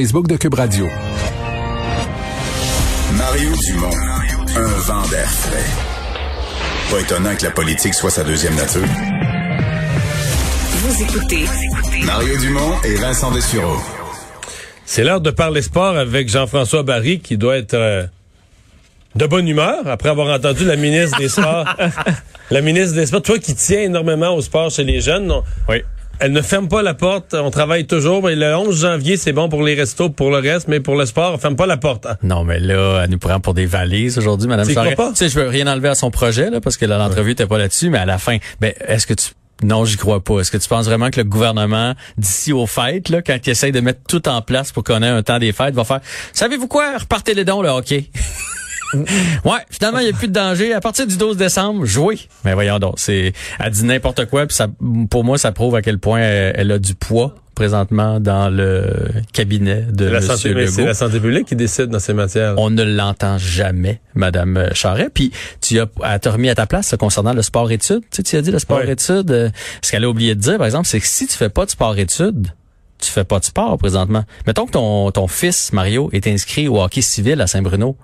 Facebook de Cube Radio. Mario Dumont, un vent d'air frais. Pas étonnant que la politique soit sa deuxième nature. Vous écoutez Mario Dumont et Vincent Dessureau. C'est l'heure de parler sport avec Jean-François Barry qui doit être euh, de bonne humeur après avoir entendu la ministre des Sports. la ministre des Sports, toi qui tiens énormément au sport chez les jeunes. non? Oui. Elle ne ferme pas la porte, on travaille toujours. Mais le 11 janvier, c'est bon pour les restos, pour le reste, mais pour le sport, on ferme pas la porte. hein. Non, mais là, elle nous prend pour des valises aujourd'hui, Madame Charest. Tu sais, je veux rien enlever à son projet, là, parce que là, l'entrevue n'était pas là-dessus, mais à la fin, ben, est-ce que tu... Non, j'y crois pas. Est-ce que tu penses vraiment que le gouvernement, d'ici aux fêtes, là, quand il essaye de mettre tout en place pour qu'on ait un temps des fêtes, va faire, savez-vous quoi? Repartez les dons, le hockey. ouais, finalement, il n'y a plus de danger. À partir du 12 décembre, jouez. Mais voyons donc, c'est, elle dit n'importe quoi, puis ça, pour moi, ça prouve à quel point elle, elle a du poids présentement dans le cabinet de la, M. santé, Legault. c'est la santé publique qui décide dans ces matières. On ne l'entend jamais, Madame Charret. Puis tu as, elle t'a remis à ta place concernant le sport-études. Tu sais, tu as dit le sport-études. euh, ce qu'elle a oublié de dire, par exemple, c'est que si tu fais pas de sport-études, tu fais pas de sport présentement. Mettons que ton, ton fils, Mario, est inscrit au hockey civil à Saint-Bruno.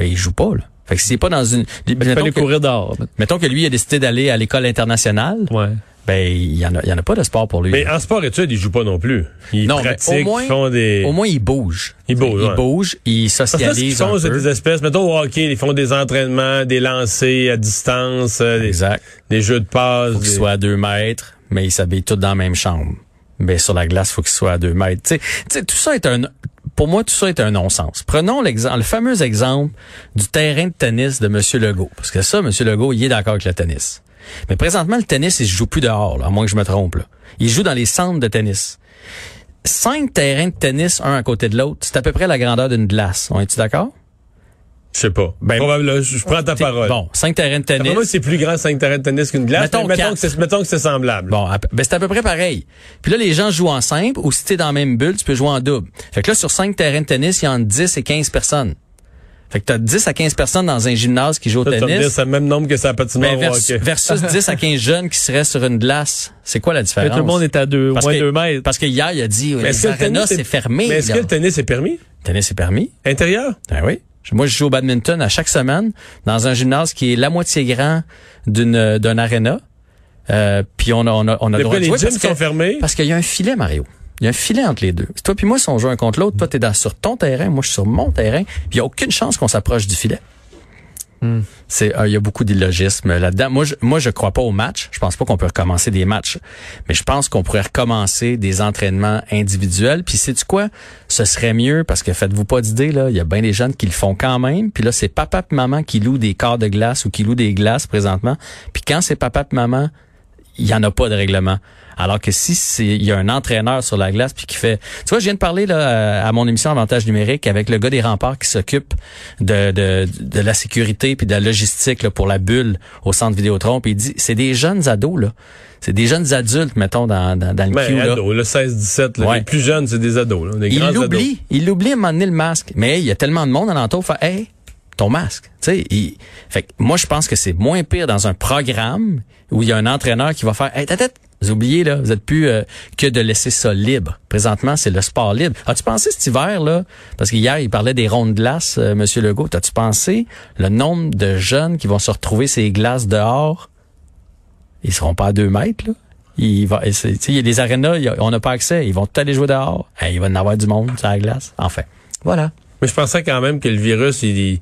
Ben, il joue pas, là. Fait que s'il est pas dans une... Il mettons, fallait que, courir dehors. mettons que lui a décidé d'aller à l'école internationale, Ouais. ben, il y en a, il y en a pas de sport pour lui. Mais en sport études, ils jouent pas non plus. Ils Non, mais pratiquent, au moins- ils font des... Au moins, il bouge. Il bouge, Il ouais. bouge, il Parce que ce qu'ils font, c'est des espèces, mettons au hockey, ils font des entraînements, des lancers à distance, euh, des, Exact. des jeux de passe. faut des- soit à deux mètres, mais ils s'habillent tous dans la même chambre. Mais sur la glace, faut qu'il soit à deux mètres. Tu sais, tu sais, tout ça est un, pour moi, tout ça est un non-sens. Prenons l'exemple, le fameux exemple du terrain de tennis de M. Legault. Parce que ça, M. Legault, il est d'accord avec le tennis. Mais présentement, le tennis, il se joue plus dehors, là, à moins que je me trompe. Il joue dans les centres de tennis. Cinq terrains de tennis, un à côté de l'autre, c'est à peu près la grandeur d'une glace. On est-tu d'accord? Je sais pas. Ben, Probablement, je, prends ta parole. Bon, cinq terrains de tennis. Moi, c'est plus grand 5 terrains de tennis qu'une glace. Mettons mais mettons, quatre. que c'est, mettons que c'est semblable. Bon, ben c'est à peu près pareil. Puis là, les gens jouent en simple ou si t'es dans la même bulle, tu peux jouer en double. Fait que là, sur cinq terrains de tennis, il y a entre 10 et 15 personnes. Fait que t'as 10 à 15 personnes dans un gymnase qui joue au Ça, tennis. c'est le même nombre que ça patinoire Mais au vers- hockey. versus 10 à 15 jeunes qui seraient sur une glace. C'est quoi la différence? Mais tout le monde est à deux, Parce moins que- deux mètres. Parce que hier, il a dit, Mais les est- c'est fermé. Mais est-ce là. que le tennis est permis? Le tennis est permis? Intérieur? Ben oui. Moi, je joue au badminton à chaque semaine dans un gymnase qui est la moitié grand d'une d'un aréna. Euh, puis on a on a on a le droit de les jouer gyms parce que- sont fermés? Parce qu'il y a un filet, Mario. Il y a un filet entre les deux. Toi puis moi, si on joue un contre l'autre, toi, t'es dans, sur ton terrain, moi, je suis sur mon terrain, puis il y a aucune chance qu'on s'approche du filet. C'est, euh, il y a beaucoup d'illogisme là-dedans. Moi, je, moi, je crois pas au match. Je pense pas qu'on peut recommencer des matchs, mais je pense qu'on pourrait recommencer des entraînements individuels. Puis, c'est tu quoi? Ce serait mieux parce que faites-vous pas d'idée là. Il y a bien des jeunes qui le font quand même. Puis là, c'est papa et maman qui louent des corps de glace ou qui louent des glaces présentement. Puis quand c'est papa et maman il y en a pas de règlement. Alors que si c'est il y a un entraîneur sur la glace puis qui fait tu vois je viens de parler là à mon émission avantage numérique avec le gars des remparts qui s'occupe de, de de la sécurité puis de la logistique là, pour la bulle au centre Vidéotron puis il dit c'est des jeunes ados là. C'est des jeunes adultes mettons dans dans, dans le Ben, queue là. le 16-17. là. Ouais. Les plus jeunes, c'est des ados. Là, des Il l'oublie, il l'oublie à un moment donné le masque. Mais il y a tellement de monde alentour, fait hey, ton masque. Fait que moi je pense que c'est moins pire dans un programme où il y a un entraîneur qui va faire hey, tête, vous oubliez là, vous êtes plus euh, que de laisser ça libre. Présentement, c'est le sport libre. As-tu pensé cet hiver là? Parce qu'hier il parlait des rondes de glace euh, monsieur Legault, as-tu pensé le nombre de jeunes qui vont se retrouver ces glaces dehors? Ils seront pas à deux mètres là. Il va, il y a des arénas, on n'a pas accès. Ils vont tout aller jouer dehors. Hey, il va y en avoir du monde sur la glace. Enfin, voilà. Mais je pensais quand même que le virus, il-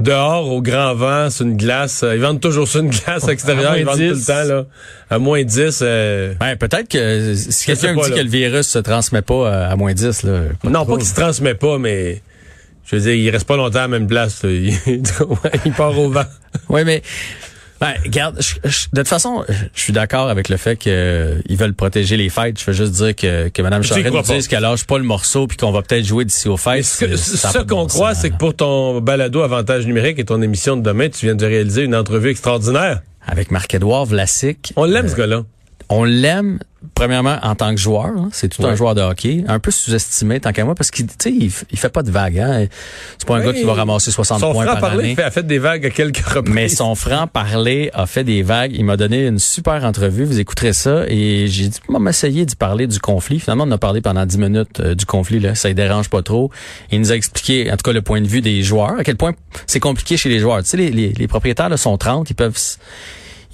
dehors, au grand vent, sur une glace, euh, ils vendent toujours sur une glace extérieure, ils vendent tout le 10. temps, là. À moins 10, euh, Ben, peut-être que si quelqu'un me dit là. que le virus se transmet pas euh, à moins 10, là. non, pas qu'il se transmet pas, mais, je veux dire, il reste pas longtemps à la même place, il part au vent. Oui, mais ben, regarde, je- je- de toute façon, je suis d'accord avec le fait qu'ils veulent protéger les fêtes. Je veux juste dire que, que Mme Charest nous dise qu'elle lâche pas le morceau puis qu'on va peut-être jouer d'ici aux fêtes. Ce, qu'on bon croit, c'est que pour ton balado avantage numérique et ton émission de demain, tu viens de réaliser une entrevue extraordinaire. Avec Marc-Édouard Vlasic. On l'aime, ce gars-là. On l'aime premièrement en tant que joueur, hein. c'est tout un joueur de hockey, un peu sous-estimé tant qu'à moi parce qu'il il, il fait pas de vagues hein. C'est pas un gars qui va ramasser 60 son points franc par parler année. fait- a fait des vagues à quelques reprises. Mais son franc parler a fait des vagues. Il m'a donné une super entrevue. Vous écouterez ça. Et j'ai dit, on m'essayer d'y parler du conflit. Finalement, on a parlé pendant 10 minutes euh, du conflit. Là. Ça ne dérange pas trop. Il nous a expliqué, en tout cas, le point de vue des joueurs, à quel point c'est compliqué chez les joueurs. Tu sais, les, les, les propriétaires là, sont 30. Ils peuvent...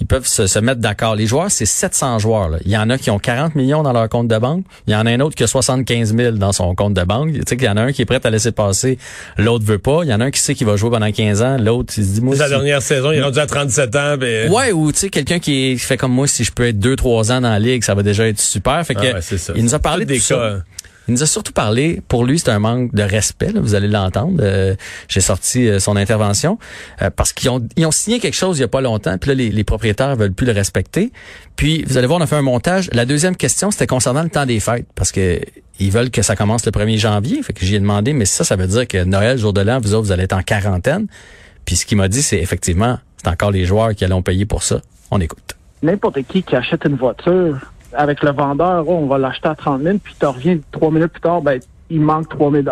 Ils peuvent se, se mettre d'accord. Les joueurs, c'est 700 joueurs. là. Il y en a qui ont 40 millions dans leur compte de banque. Il y en a un autre qui a 75 000 dans son compte de banque. Tu sais qu'il y en a un qui est prêt à laisser passer, l'autre veut pas. Il y en a un qui sait qu'il va jouer pendant 15 ans, l'autre il se dit moi si- dernière saison, il est rendu à 37 ans. Ben, Ouais, ou tu sais quelqu'un qui, fait comme moi, si je peux être deux trois ans dans la ligue, ça va déjà être super. Fait que Ah ouais, c'est ça. il nous a parlé des tout ça. Il nous a surtout parlé, pour lui, c'est un manque de respect, là, vous allez l'entendre. Euh, J'ai sorti euh, son intervention euh, parce qu'ils ont, ils ont signé quelque chose il y a pas longtemps, puis là, les, les propriétaires veulent plus le respecter. Puis, vous allez voir, on a fait un montage. La deuxième question, c'était concernant le temps des fêtes, parce que ils veulent que ça commence le 1er janvier. Fait que j'y ai demandé, mais ça, ça veut dire que Noël, jour de l'an, vous autres, vous allez être en quarantaine. Puis ce qu'il m'a dit, c'est effectivement, c'est encore les joueurs qui allons payer pour ça. On écoute. n'importe qui qui achète une voiture avec le vendeur, oh, on va l'acheter à 30 000, puis tu reviens trois minutes plus tard, ben, il manque 3 000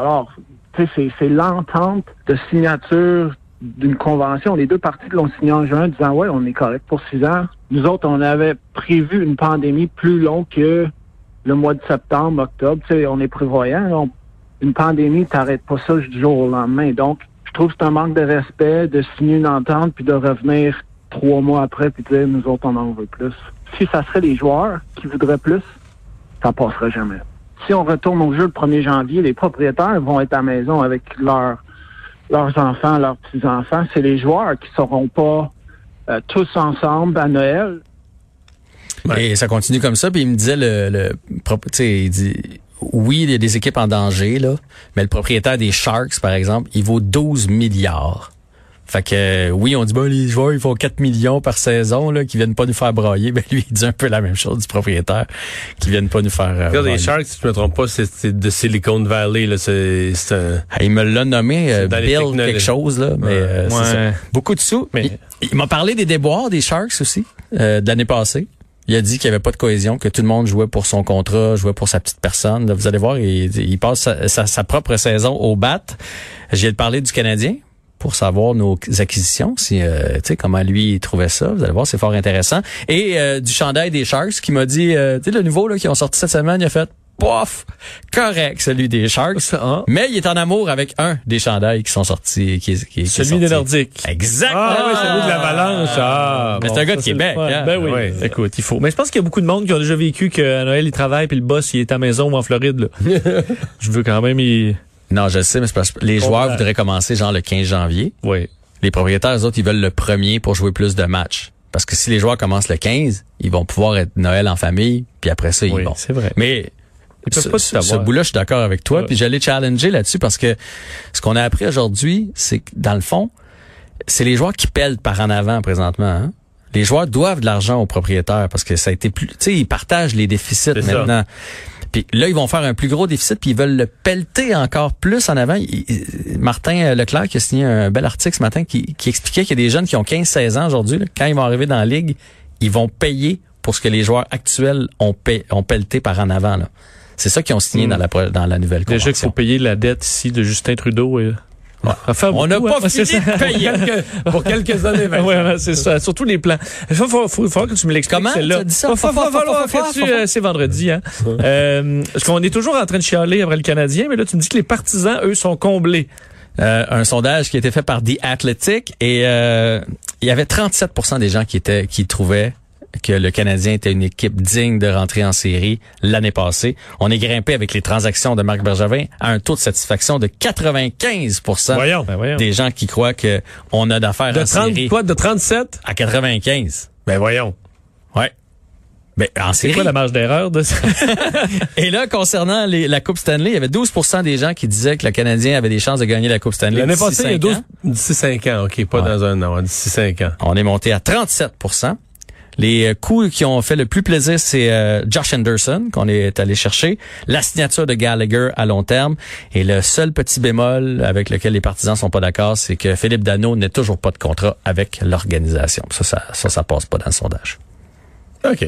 Tu sais, c'est, c'est l'entente de signature d'une convention. Les deux parties l'ont signé en juin, disant, ouais, on est correct pour six ans. Nous autres, on avait prévu une pandémie plus longue que le mois de septembre, octobre. On est prévoyant. une pandémie, t'arrêtes pas ça du jour au lendemain. Donc, je trouve que c'est un manque de respect de signer une entente puis de revenir trois mois après puis dire nous autres on en veut plus. Si ça serait les joueurs qui voudraient plus, ça passerait jamais. Si on retourne au jeu le 1er janvier, les propriétaires vont être à la maison avec leurs leurs enfants, leurs petits-enfants. C'est les joueurs qui seront pas euh, tous ensemble à Noël. Ouais. Et ça continue comme ça. Puis il me disait le, le prop- tu sais, il dit oui, il y a des équipes en danger là, mais le propriétaire des Sharks par exemple, il vaut 12 milliards. Fait que euh, oui, on dit bon les joueurs ils font 4 millions par saison là qui viennent pas nous faire brailler, ben lui il dit un peu la même chose du propriétaire qui viennent pas nous faire euh, Regarde, les. Sharks, si je me trompe pas, c'est de Silicon Valley. là. C'est c'est un... Ah, Il me l'a nommé euh, Bill quelque chose là, mais Ouais. euh, c'est Ouais. ça. beaucoup de sous. Mais- Il, il m'a parlé des déboires des Sharks aussi euh, de l'année passée. Il a dit qu'il n'y avait pas de cohésion, que tout le monde jouait pour son contrat, jouait pour sa petite personne. Là, vous allez voir, il, il passe sa, sa- sa propre saison au bat. J'ai parlé du Canadien pour savoir nos acquisitions, si euh, tu sais comment lui il trouvait ça. Vous allez voir, c'est fort intéressant. Et euh, du chandail des Sharks qui m'a dit, euh, tu sais le nouveau là qui ont sorti cette semaine, il a fait pof, correct celui des Sharks. Ah. Mais il est en amour avec un des chandails qui sont sortis, qui, est- qui, Celui des. Nordiques. Exactement. Ah oui, celui de l'avalanche. Ah, Mais bon, c'est un gars de Québec. hein? Ben oui. Écoute, il faut. Mais je pense qu'il y a beaucoup de monde qui ont déjà vécu qu'à Noël, il travaille puis le boss, il est à la maison ou en Floride. Là. je veux quand même, il... Non, je sais, mais c'est parce que les joueurs voudraient commencer genre le 15 janvier. Ouais. Les propriétaires, eux autres, ils veulent le premier pour jouer plus de matchs. Parce que si les joueurs commencent le 15, ils vont pouvoir être Noël en famille, puis après ça, ils Oui, vont. c'est vrai. Mais Ils ce, pas tout ce- bout-là, je suis d'accord avec toi. Ouais. Puis j'allais challenger là-dessus parce que ce qu'on a appris aujourd'hui, c'est que dans le fond, c'est les joueurs qui pèlent par en avant présentement. hein. Les joueurs doivent de l'argent aux propriétaires parce que ça a été plus. Tu sais, ils partagent les déficits ça. Puis là, ils vont faire un plus gros déficit, puis ils veulent le pelleter encore plus en avant. Il- il- Martin Leclerc qui a signé un bel article ce matin qui, qui expliquait qu'il y a des jeunes qui ont 15-16 ans aujourd'hui. Quand ils vont arriver dans la ligue, ils vont payer pour ce que les joueurs actuels ont, ont pelleté par en avant. là. C'est ça qu'ils ont signé Hmm. dans, la, pro- dans la nouvelle Déjà qu'il convention. faut payer la dette ici de Justin Trudeau. Et... Enfin, On n'a pas hein, fini ça. de payer. Pour quelques années. Ouais, c'est ça. Surtout les plans. Il faut- que tu me l'expliques. Comment? celle-là. tu dit ça? Euh, C'est vendredi. Hein. euh, parce qu'on est toujours en train de chialer après le Canadien, mais là, tu me dis que les partisans, eux, sont comblés. Euh, un sondage qui a été fait par The Athletic et euh, il y avait 37% des gens qui étaient qui trouvaient que le Canadien était une équipe digne de rentrer en série l'année passée. On est grimpé avec les transactions de Marc Bergevin à un taux de satisfaction de 95 Voyons. Ben, voyons. des gens qui croient que on a d'affaires De en 30, série quoi, de 37? à 95. Ben voyons. Ouais. Ben, en C'est série. quoi la marge d'erreur de ça? Et là, concernant les- la Coupe Stanley, il y avait 12% des gens qui disaient que le Canadien avait des chances de gagner la Coupe Stanley. L'année passée, il y a cinq 12, ans. d'ici 5 ans. OK, pas Ouais. dans un an, d'ici 5 ans. On est monté à 37 Les euh, coups qui ont fait le plus plaisir, c'est euh, Josh Anderson qu'on est allé chercher, la signature de Gallagher à long terme et le seul petit bémol avec lequel les partisans sont pas d'accord, c'est que Philippe Dano n'a toujours pas de contrat avec l'organisation. Ça, ça, ça, ça passe pas dans le sondage. OK.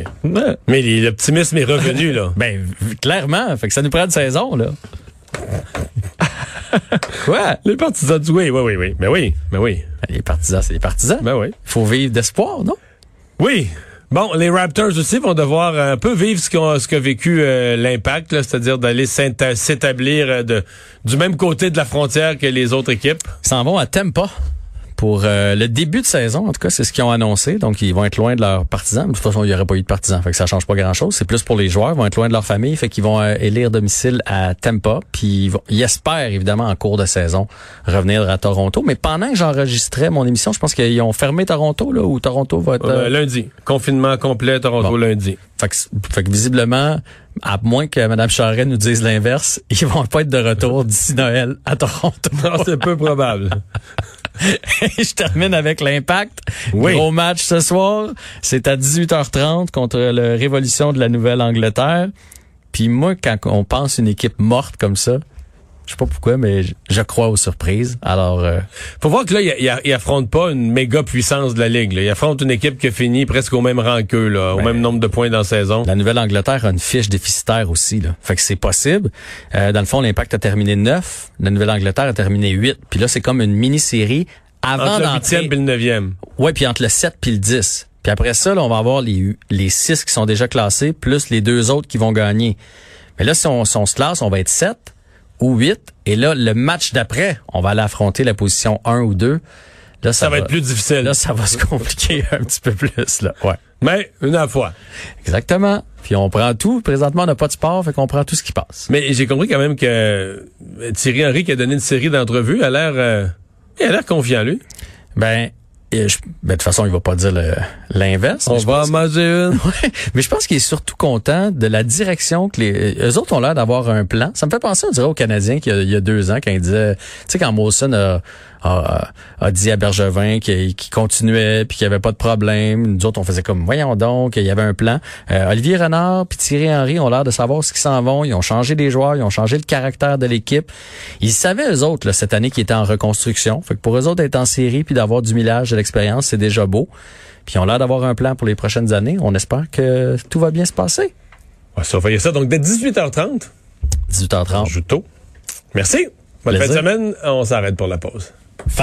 Mais l'optimisme est revenu, là. Ben, clairement. Fait que ça nous prend une saison, là. Quoi? Les partisans du oui, oui, oui, oui. Mais oui, mais oui. Les partisans, c'est les partisans. Ben oui. Il faut vivre d'espoir, non? Oui. Bon, les Raptors aussi vont devoir un peu vivre ce qu'a vécu euh, l'impact, c'est-à-dire d'aller s'établir euh, du même côté de la frontière que les autres équipes. Ils s'en vont à Tampa pour euh, le début de saison. En tout cas, c'est ce qu'ils ont annoncé. Donc, ils vont être loin de leurs partisans. De toute façon, il n'y aurait pas eu de partisans. Fait que ça change pas grand-chose. C'est plus pour les joueurs. Ils vont être loin de leur famille. Fait qu'ils vont euh, élire domicile à Tampa. Puis, ils, vont- ils espèrent, évidemment, en cours de saison, revenir à Toronto. Mais pendant que j'enregistrais mon émission, je pense qu'ils ont fermé Toronto, là, où Toronto va être... Euh, euh, lundi. Confinement complet, Toronto Bon. lundi. Fait que, fait que visiblement, à moins que Mme Charret nous dise l'inverse, ils vont pas être de retour d'ici Noël à Toronto. C'est peu probable. je termine avec l'impact. Oui. Gros match ce soir. C'est à 18h30 contre le Révolution de la Nouvelle-Angleterre. Puis moi, quand on pense une équipe morte comme ça, je sais pas pourquoi, mais je, crois aux surprises. Alors, euh, Faut voir que là, il, il- il affronte pas une méga puissance de la Ligue. là. Il affronte une équipe qui a fini presque au même rang qu'eux, là, au Ben, même nombre de points dans la saison. la Nouvelle-Angleterre a une fiche déficitaire aussi. Là. Fait que c'est possible. Euh, dans le fond, l'Impact a terminé 9. La Nouvelle-Angleterre a terminé 8. Puis là, c'est comme une mini-série avant Entre le d'entrer... huitième et le neuvième. Ouais, puis entre le 7 puis le 10. Puis après ça, là, on va avoir les, les 6 qui sont déjà classés, plus les deux autres qui vont gagner. Mais là, si on, si on se classe, on va être 7 ou 8. Et là, le match d'après, on va aller affronter la position 1 ou 2. Là, ça, Ça va être plus difficile. Là, ça va se compliquer un petit peu plus. Là. Ouais. Mais une à la fois. Exactement. Puis on prend tout. Présentement, on n'a pas de sport, fait qu'on prend tout ce qui passe. Mais j'ai compris quand même que euh, Thierry Henry qui a donné une série d'entrevues a l'air euh, il a l'air confiant lui. Ben, et je- ben, de toute façon, il va pas dire l'inverse. On va en manger une. Ouais, mais je pense qu'il est surtout content de la direction que les eux autres ont l'air d'avoir un plan. Ça me fait penser, on dirait, aux Canadiens qu'il y y a deux ans quand ils disaient, tu sais, quand Molson a, a, a dit à Bergevin qu'il continuait puis qu'il y avait pas de problème. Nous autres, on faisait comme, voyons donc, il y avait un plan. Euh, Olivier Renard puis Thierry Henry ont l'air de savoir ce qu'ils s'en vont. Ils ont changé des joueurs, ils ont changé le caractère de l'équipe. Ils savaient eux autres là, cette année qu'ils étaient en reconstruction. Fait que pour eux autres d'être en série puis d'avoir du millage de l'expérience, c'est déjà beau. Puis ils ont l'air d'avoir un plan pour les prochaines années. On espère que tout va bien se passer. On va surveiller ça. Donc, dès 18h30, 18h30. on joue tôt. Merci. Bonne fin de semaine. On s'arrête pour la pause. Fun.